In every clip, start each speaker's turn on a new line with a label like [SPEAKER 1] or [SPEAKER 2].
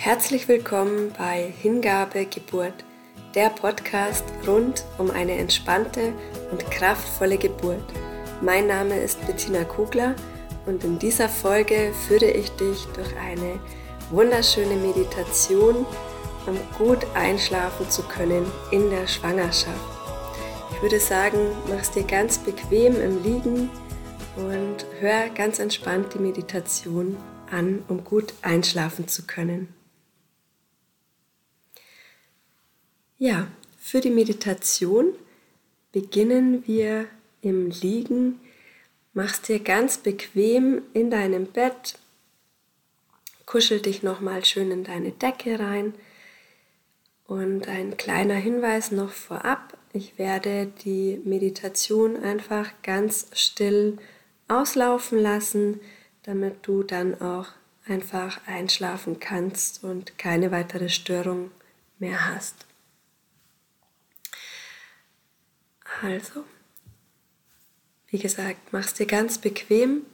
[SPEAKER 1] Herzlich willkommen bei Hingabe Geburt, der Podcast rund um eine entspannte und kraftvolle Geburt. Mein Name ist Bettina Kugler und in dieser Folge führe ich dich durch eine wunderschöne Meditation, um gut einschlafen zu können in der Schwangerschaft. Ich würde sagen, mach's dir ganz bequem im Liegen und hör ganz entspannt die Meditation an, um gut einschlafen zu können. Ja, für die Meditation beginnen wir im Liegen. Machst dir ganz bequem in deinem Bett, kuschel dich nochmal schön in deine Decke rein. Und ein kleiner Hinweis noch vorab, ich werde die Meditation einfach ganz still auslaufen lassen, damit du dann auch einfach einschlafen kannst und keine weitere Störung mehr hast. Also, wie gesagt, mach's dir ganz bequem.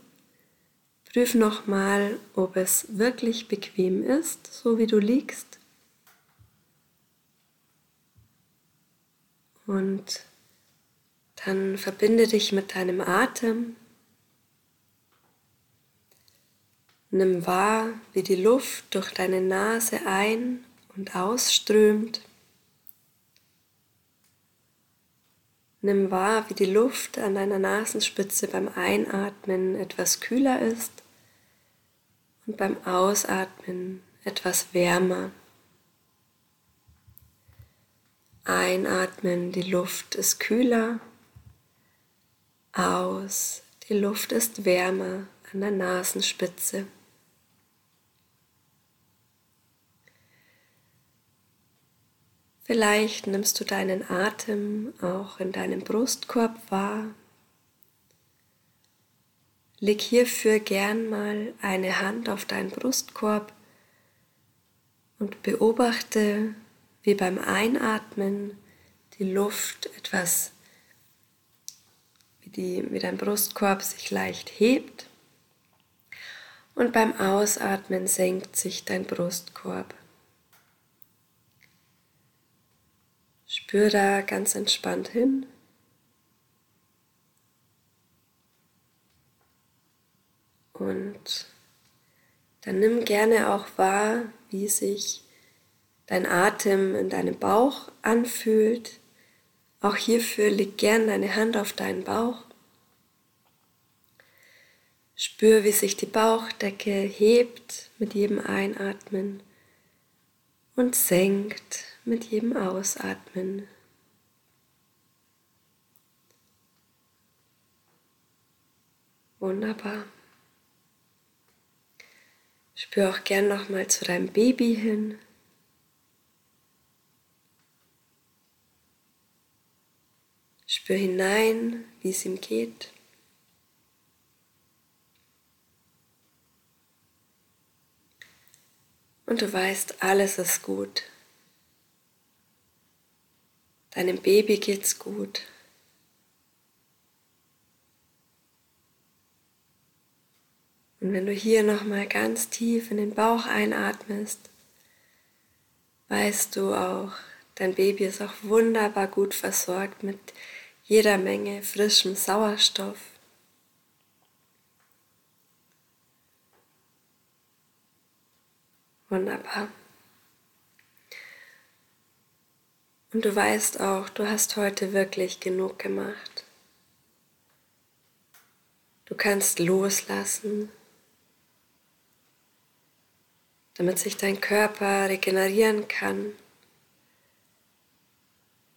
[SPEAKER 1] Prüf nochmal, ob es wirklich bequem ist, so wie du liegst. Und dann verbinde dich mit deinem Atem. Nimm wahr, wie die Luft durch deine Nase ein- und ausströmt. Nimm wahr, wie die Luft an deiner Nasenspitze beim Einatmen etwas kühler ist und beim Ausatmen etwas wärmer. Einatmen, die Luft ist kühler. Aus, die Luft ist wärmer an der Nasenspitze. Vielleicht nimmst du deinen Atem auch in deinem Brustkorb wahr. Leg hierfür gern mal eine Hand auf deinen Brustkorb und beobachte, wie beim Einatmen die Luft etwas, wie, die, wie dein Brustkorb sich leicht hebt und beim Ausatmen senkt sich dein Brustkorb. Spür da ganz entspannt hin. Und dann nimm gerne auch wahr, wie sich dein Atem in deinem Bauch anfühlt. Auch hierfür leg gern deine Hand auf deinen Bauch. Spür, wie sich die Bauchdecke hebt mit jedem Einatmen und senkt mit jedem Ausatmen. Wunderbar. Spür auch gern noch mal zu deinem Baby hin. Spür hinein, wie es ihm geht. Und du weißt, alles ist gut. Deinem Baby geht's gut. Und wenn du hier nochmal ganz tief in den Bauch einatmest, weißt du auch, dein Baby ist auch wunderbar gut versorgt mit jeder Menge frischem Sauerstoff. Wunderbar. Und du weißt auch, du hast heute wirklich genug gemacht. Du kannst loslassen, damit sich dein Körper regenerieren kann,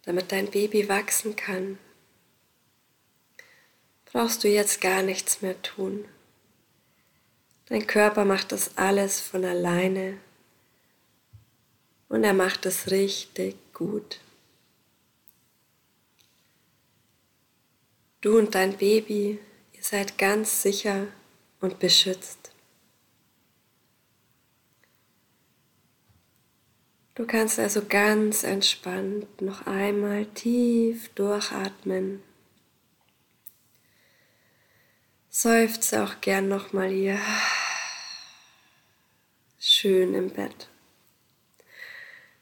[SPEAKER 1] damit dein Baby wachsen kann. Brauchst du jetzt gar nichts mehr tun. Dein Körper macht das alles von alleine und er macht es richtig gut. Du und dein Baby, ihr seid ganz sicher und beschützt. Du kannst also ganz entspannt noch einmal tief durchatmen. Seufze auch gern noch mal hier schön im Bett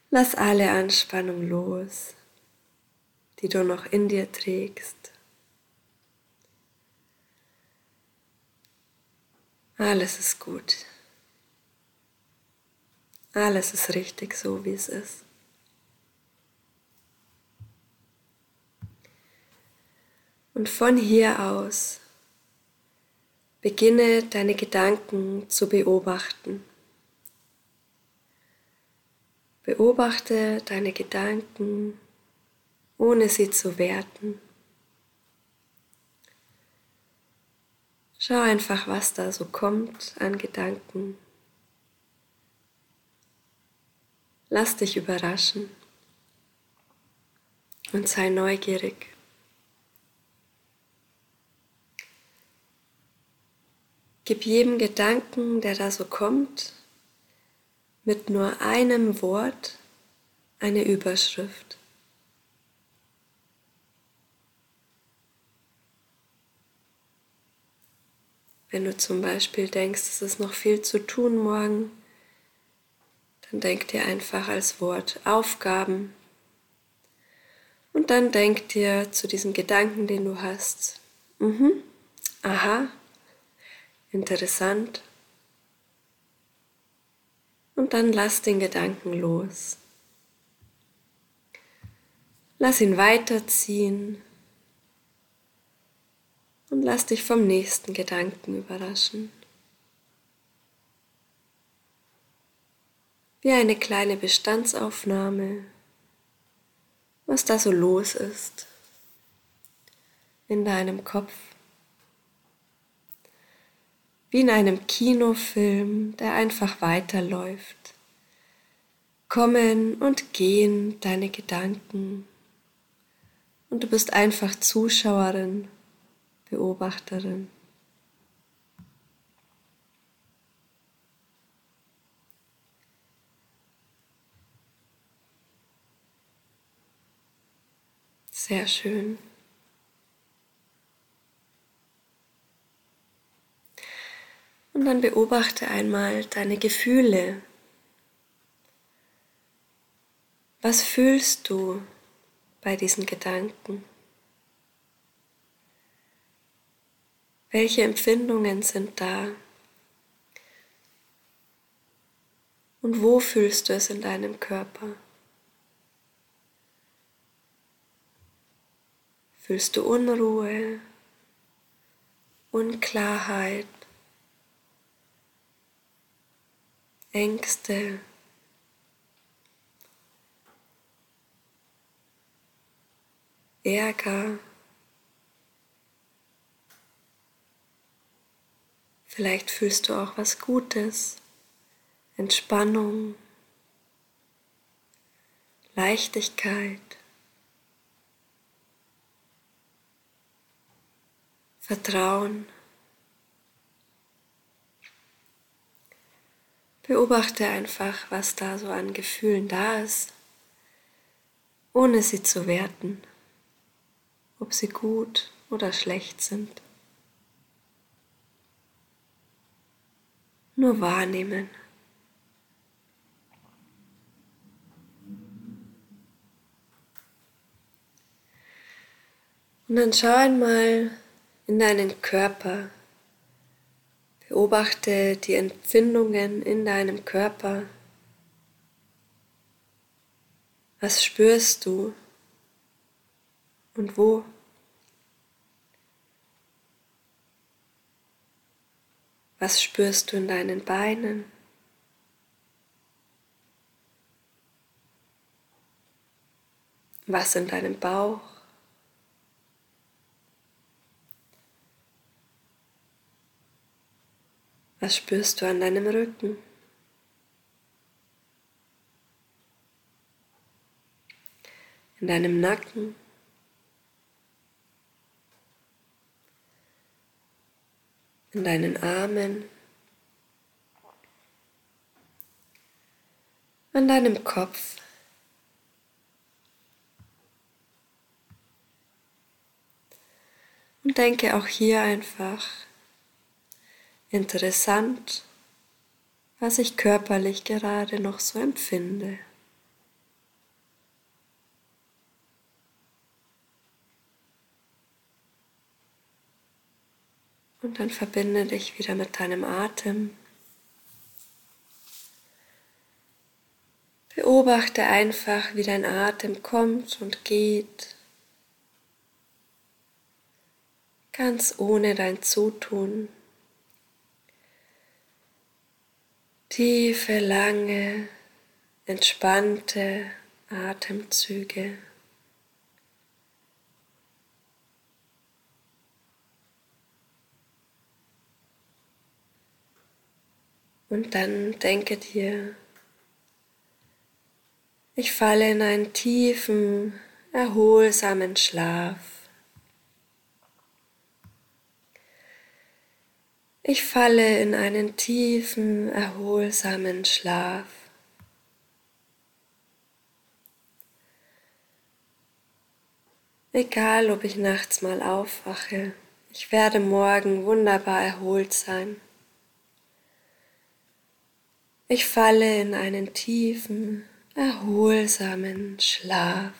[SPEAKER 1] Lass alle Anspannung los, die du noch in dir trägst. Alles ist gut. Alles ist richtig so, wie es ist. Und von hier aus beginne deine Gedanken zu beobachten. Beobachte deine Gedanken, ohne sie zu werten. Schau einfach, was da so kommt an Gedanken. Lass dich überraschen und sei neugierig. Gib jedem Gedanken, der da so kommt, mit nur einem Wort eine Überschrift. Wenn du zum Beispiel denkst, es ist noch viel zu tun morgen, dann denk dir einfach als Wort Aufgaben. Und dann denk dir zu diesem Gedanken, den du hast, mhm, aha, interessant. Und dann lass den Gedanken los. Lass ihn weiterziehen und lass dich vom nächsten Gedanken überraschen. Wie eine kleine Bestandsaufnahme, was da so los ist in deinem Kopf wie in einem Kinofilm, der einfach weiterläuft. Kommen und gehen deine Gedanken und du bist einfach Zuschauerin, Beobachterin. Sehr schön. Und dann beobachte einmal deine Gefühle. Was fühlst du bei diesen Gedanken? Welche Empfindungen sind da? Und wo fühlst du es in deinem Körper? Fühlst du Unruhe, Unklarheit, Ängste, Ärger, vielleicht fühlst du auch was Gutes, Entspannung, Leichtigkeit, Vertrauen. Beobachte einfach, was da so an Gefühlen da ist, ohne sie zu werten, ob sie gut oder schlecht sind. Nur wahrnehmen. Und dann schau einmal in deinen Körper, Beobachte die Empfindungen in deinem Körper. Was spürst du und wo? Was spürst du in deinen Beinen? Was in deinem Bauch? Was spürst du an deinem Rücken? In deinem Nacken? In deinen Armen? An deinem Kopf? Und denke auch hier einfach Interessant, was ich körperlich gerade noch so empfinde. Und dann verbinde dich wieder mit deinem Atem. Beobachte einfach, wie dein Atem kommt und geht, ganz ohne dein Zutun. Tiefe, lange, entspannte Atemzüge. Und dann denke dir, ich falle in einen tiefen, erholsamen Schlaf. Ich falle in einen tiefen, erholsamen Schlaf. Egal, ob ich nachts mal aufwache, ich werde morgen wunderbar erholt sein. Ich falle in einen tiefen, erholsamen Schlaf.